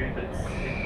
youth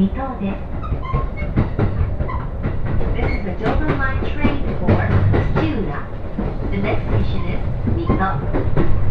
2等です。This is the Dover Line train for Stula. The next station is 水戸。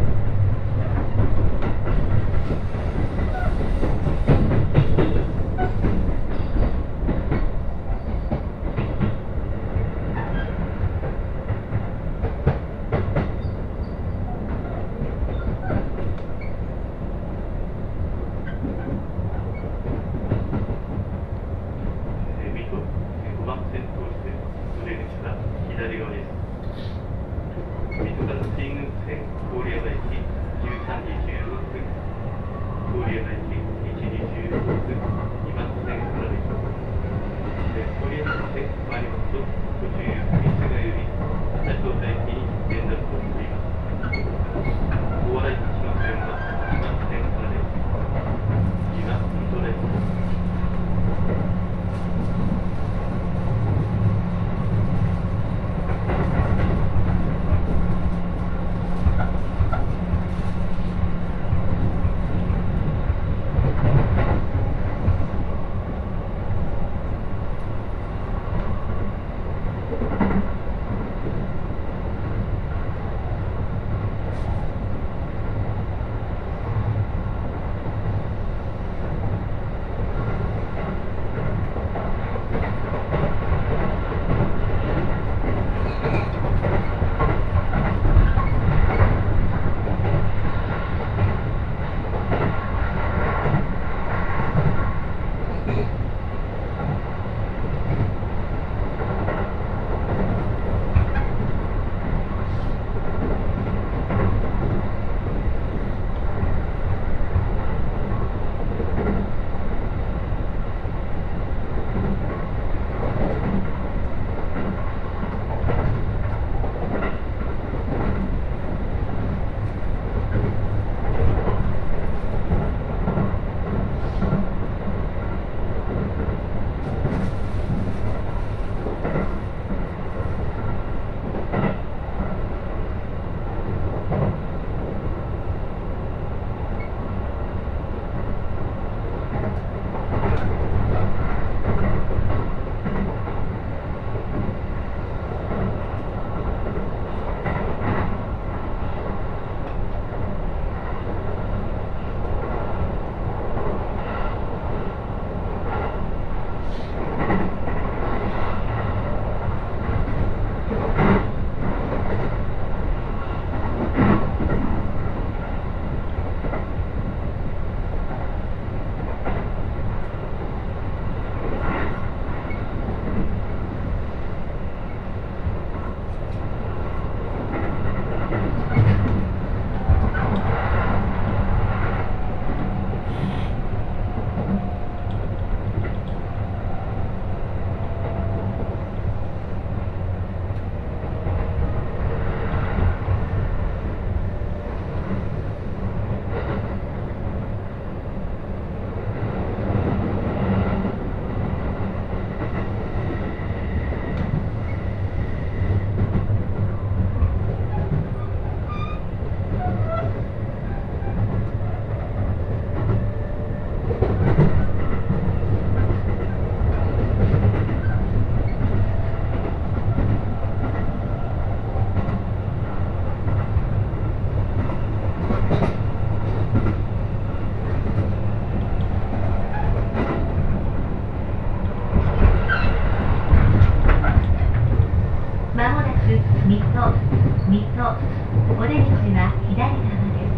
水戸水戸お出口は左側です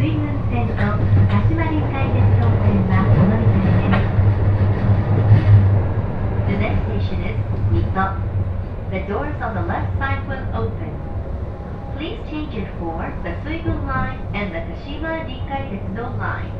水郡線と鹿島臨海鉄道線はお乗り換えです The next station is Mito. The doors on the left side will open. Please change it for the Suigun line and the Kashima Rinkai Tetsudo line.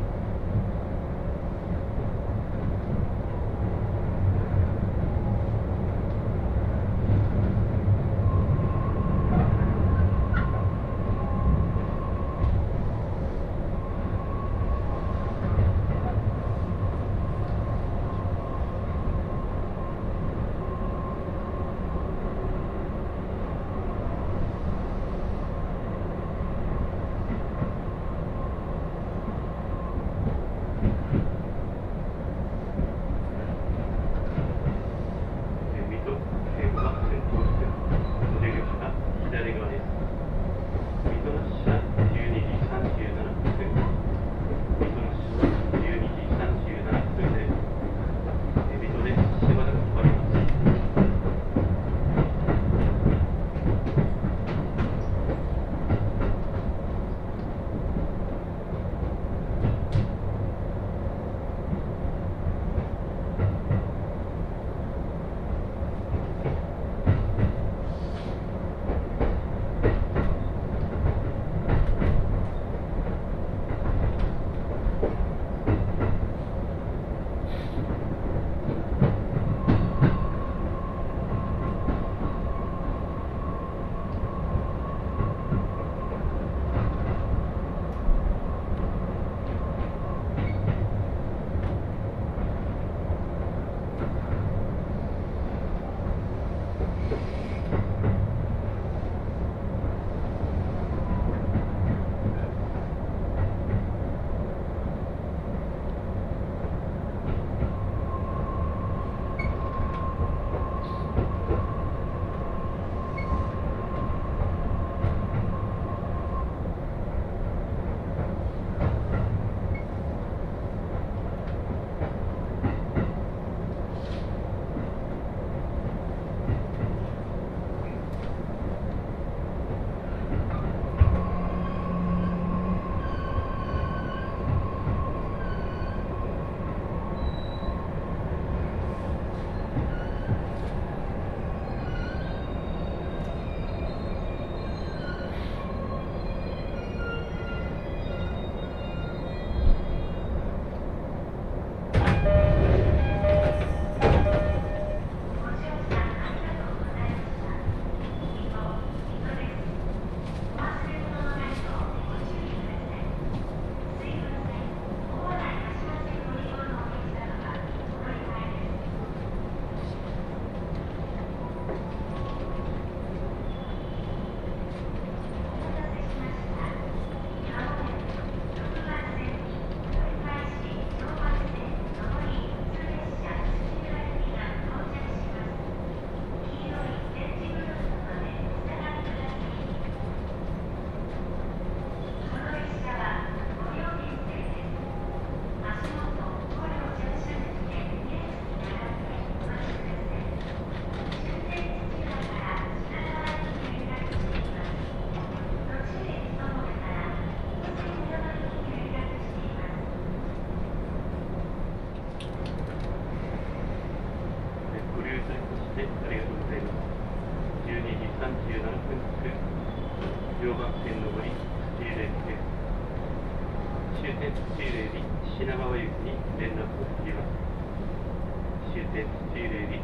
び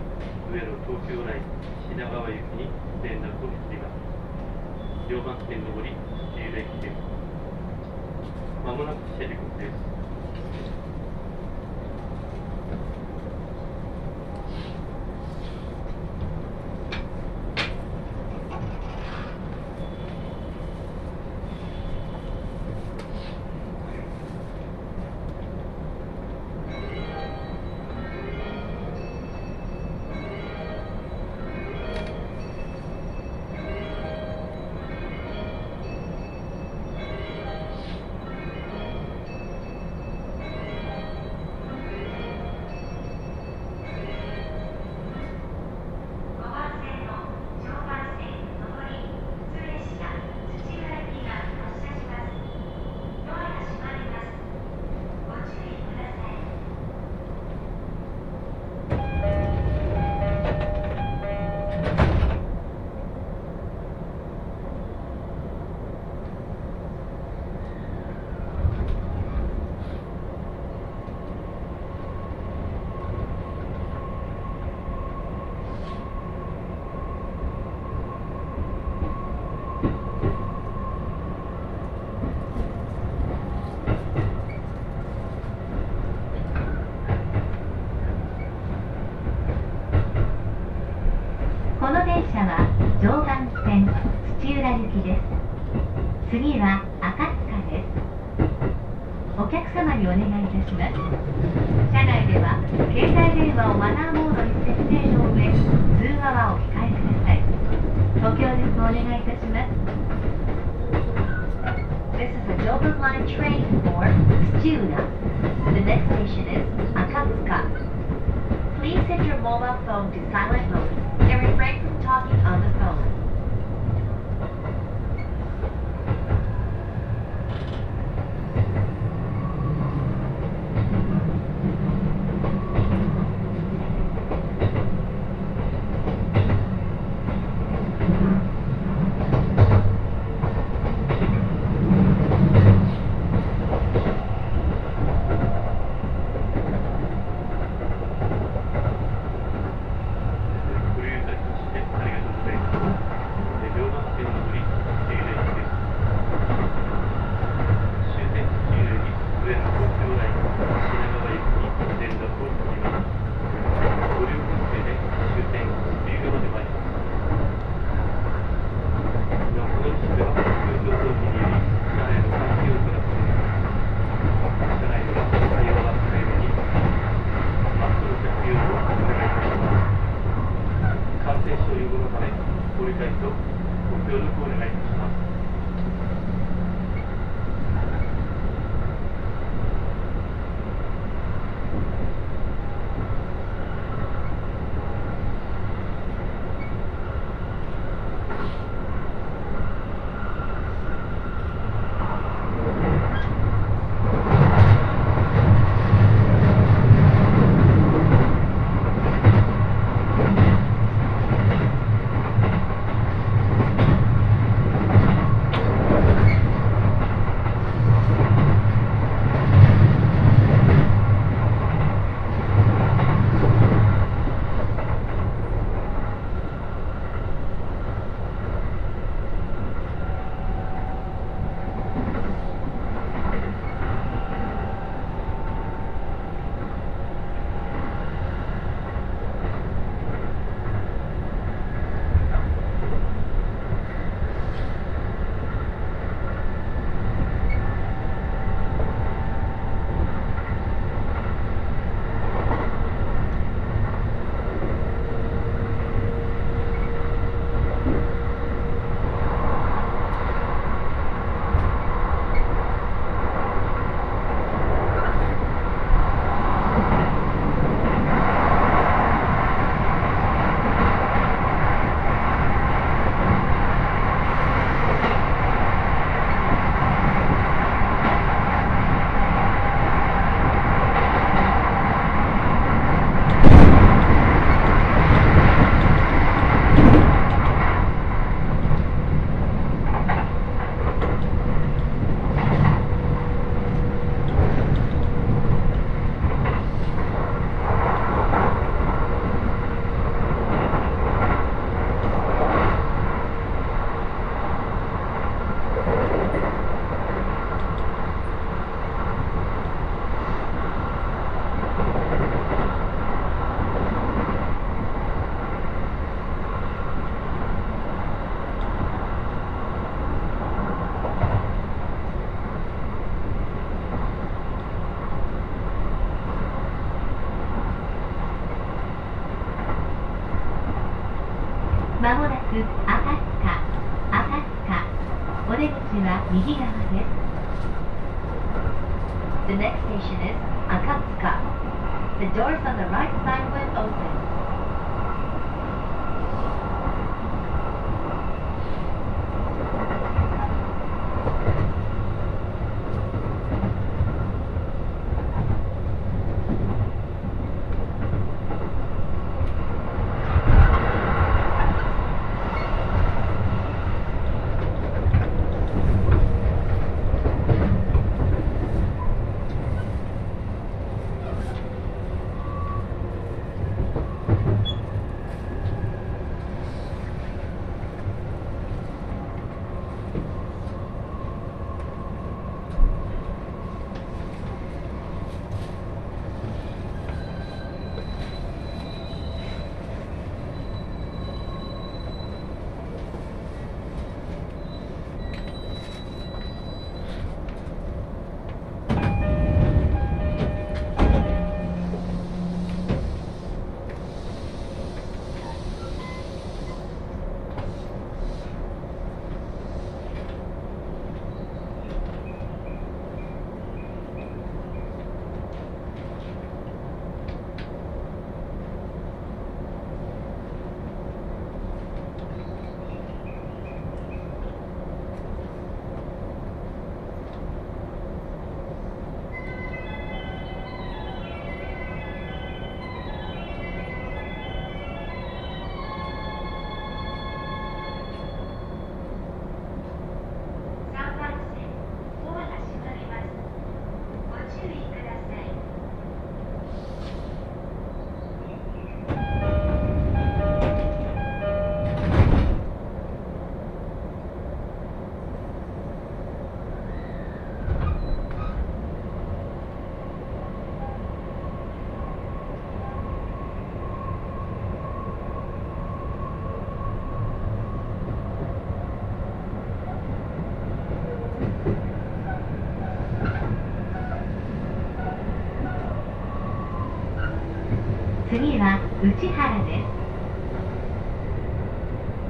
上野東京ライン品川行きに連絡をしています。常磐線上り自由駅です。まもなく車両です。車内では携帯電話をマナーモードに設定の上通話はお控えください。ご協力お願いいたします。This is a Dover Line train for Stuna まもなく赤塚赤塚お出口は右側です The next station is Akatsuka The doors on the right side will open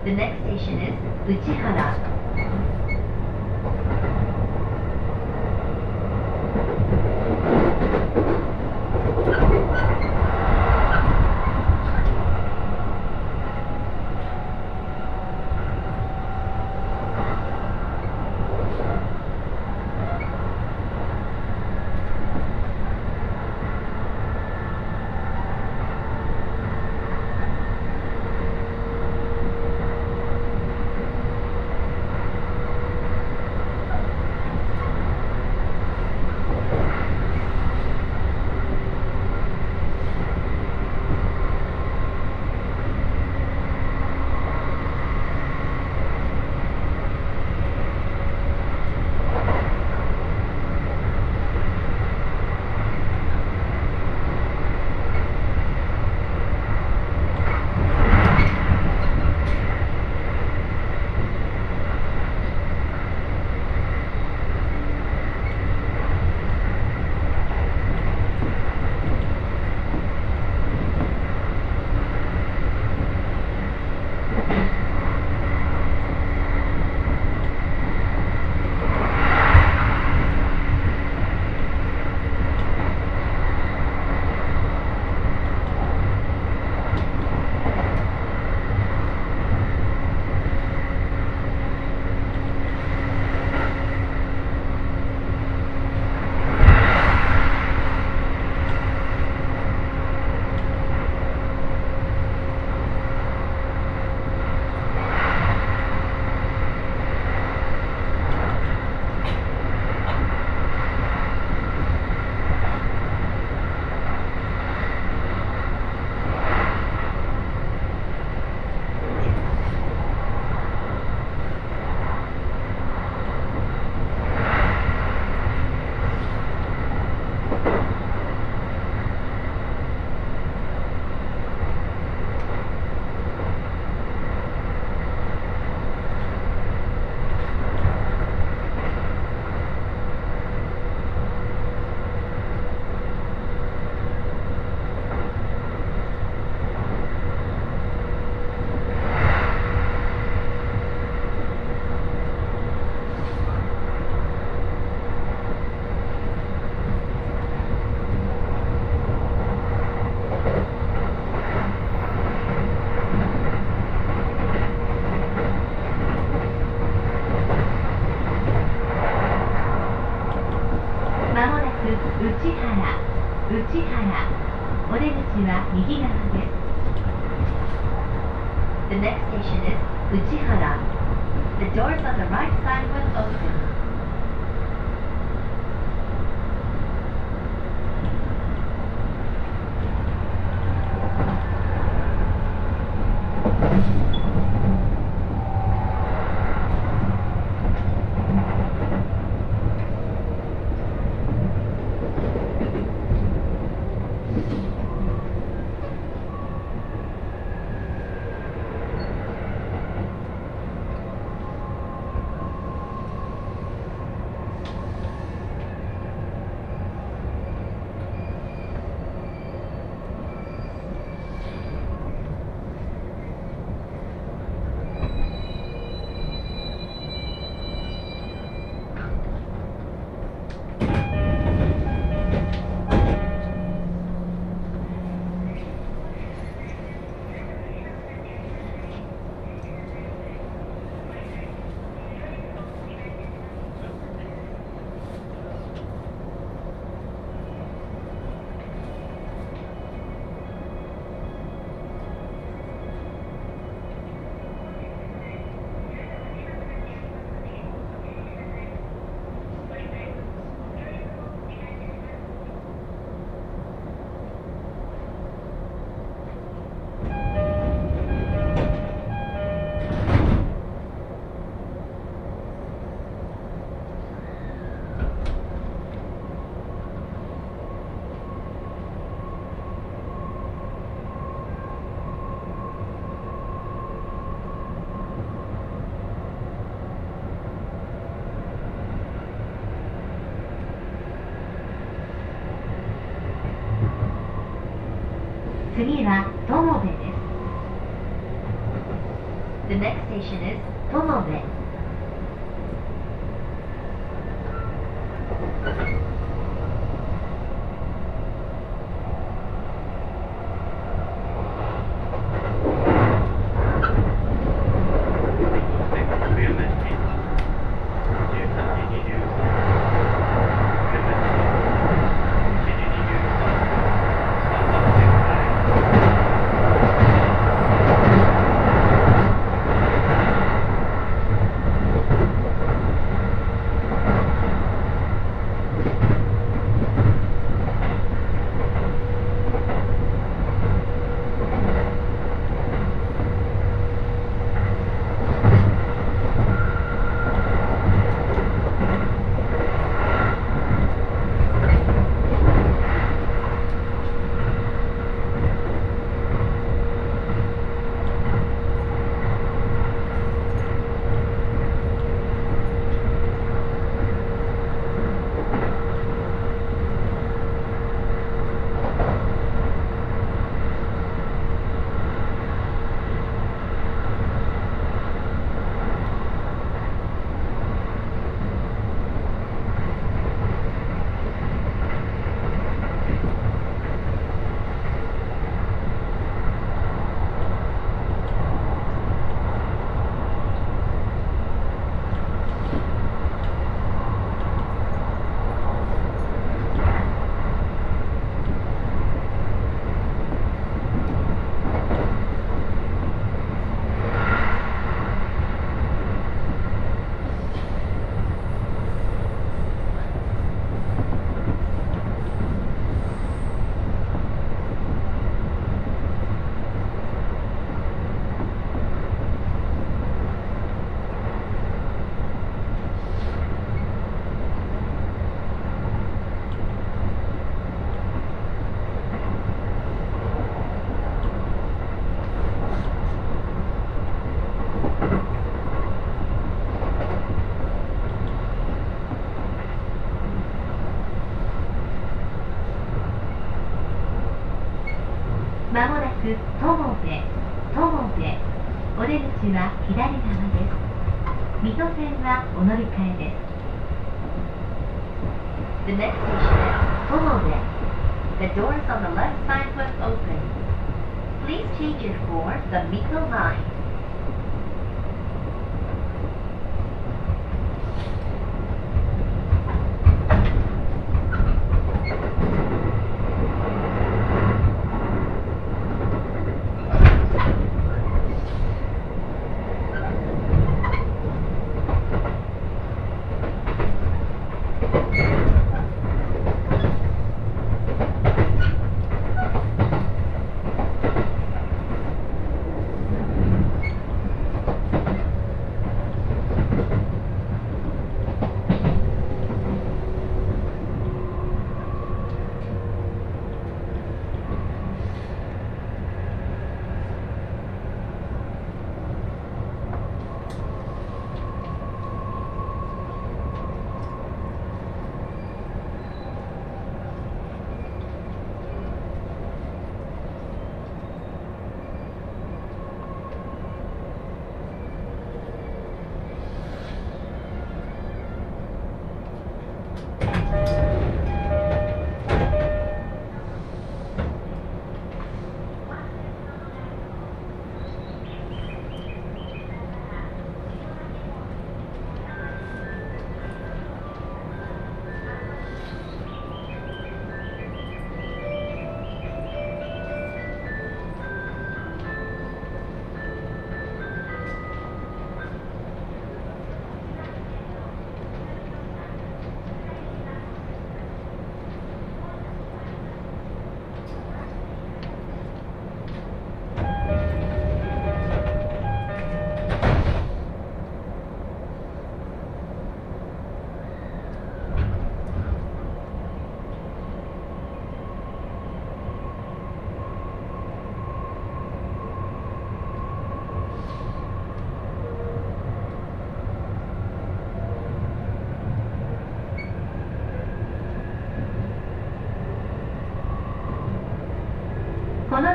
Uchihara next station is Uchihara. The doors on the right side will open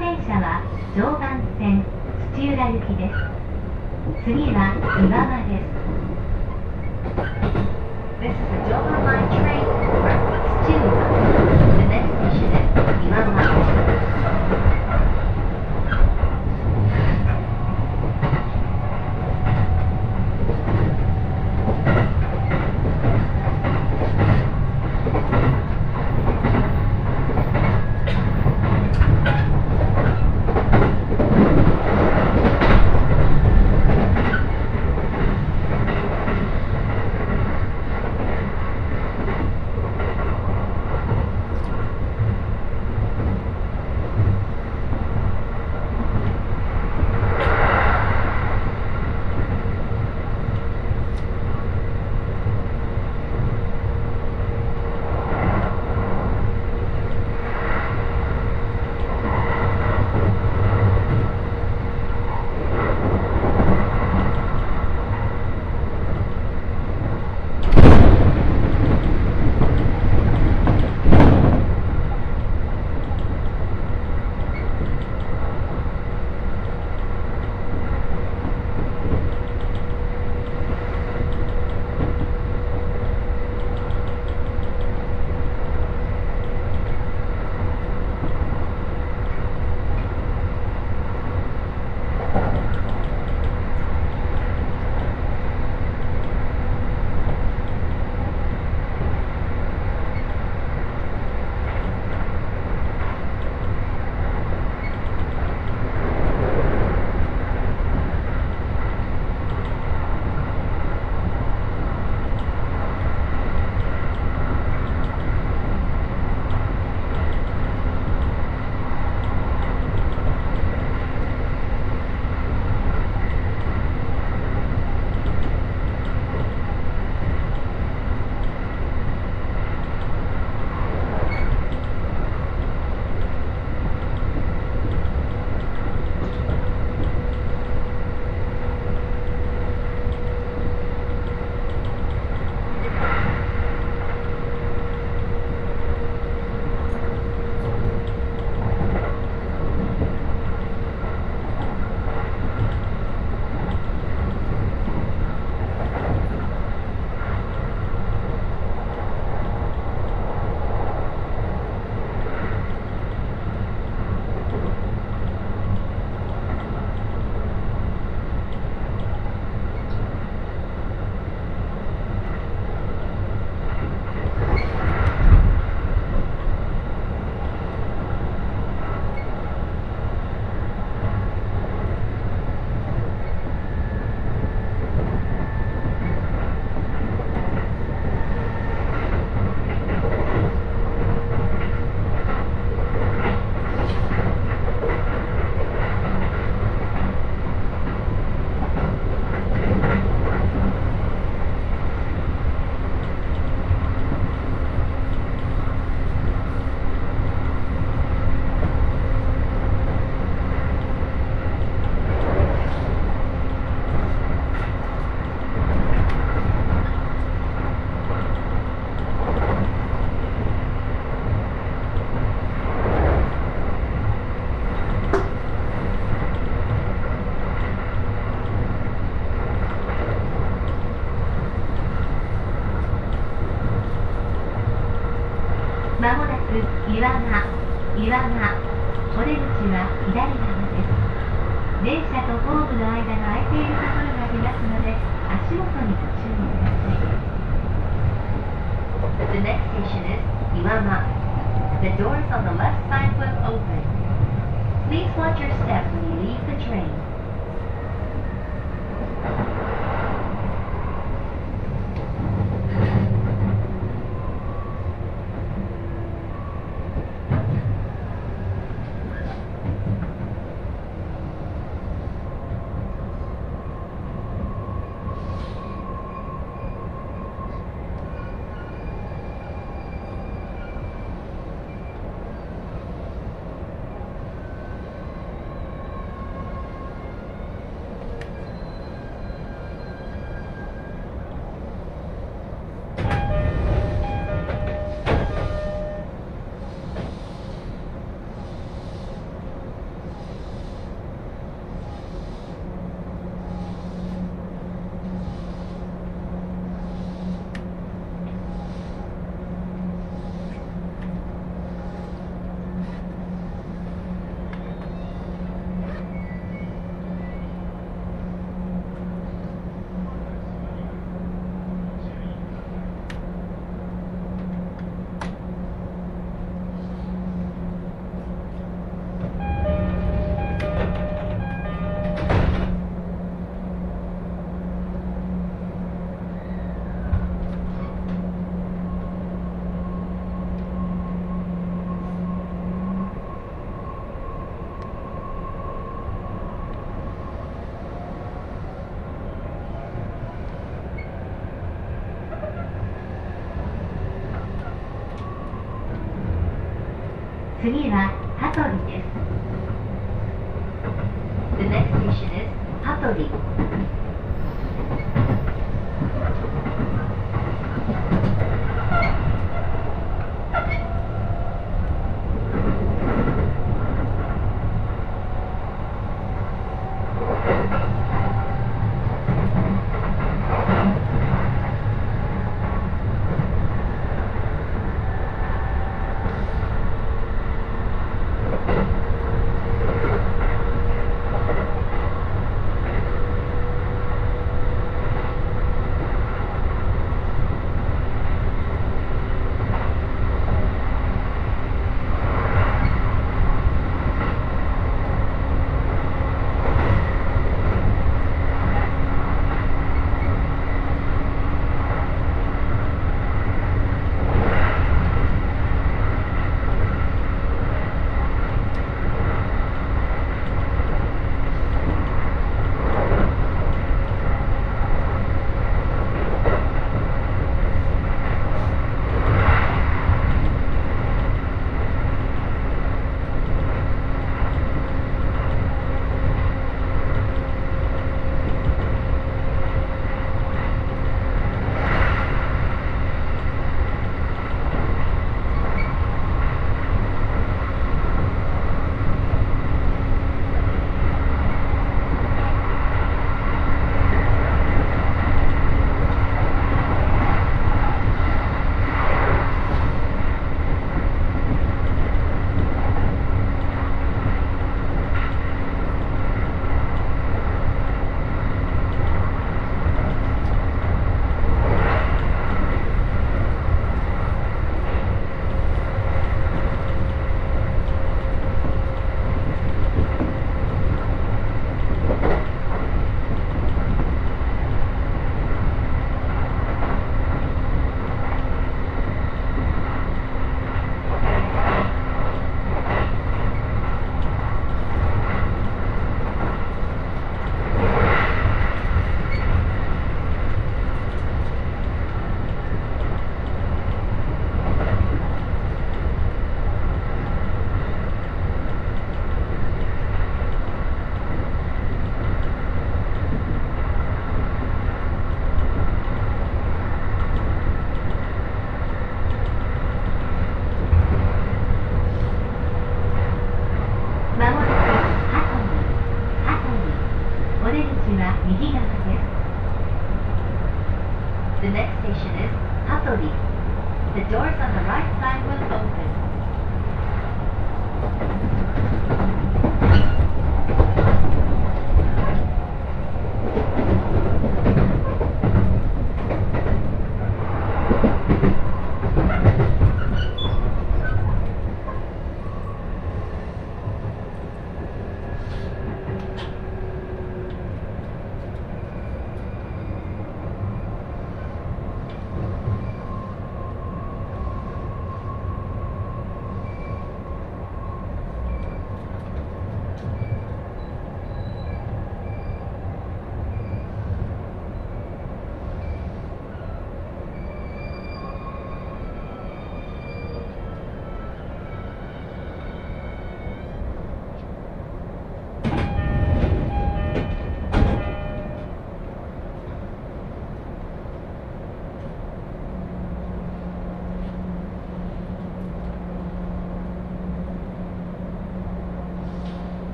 電車は常磐線土浦行きです次は岩間です This is a Dover Line train for Tsuchiura. The next station is Iwama. The next station is Iwama. The doors on the left side will open. Please watch your step when you leave the train.「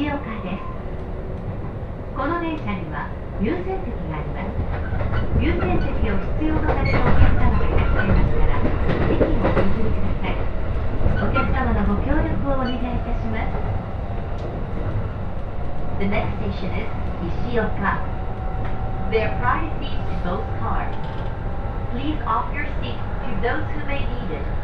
は石岡ですこの電車には優先席があります優先席を必要とされるお客様がいらっしゃいますから席をお譲りくださいお客様のご協力をお願いいたします The next station is Ishioka. There are priority seats in both cars. Please offer your seat to those who may need it.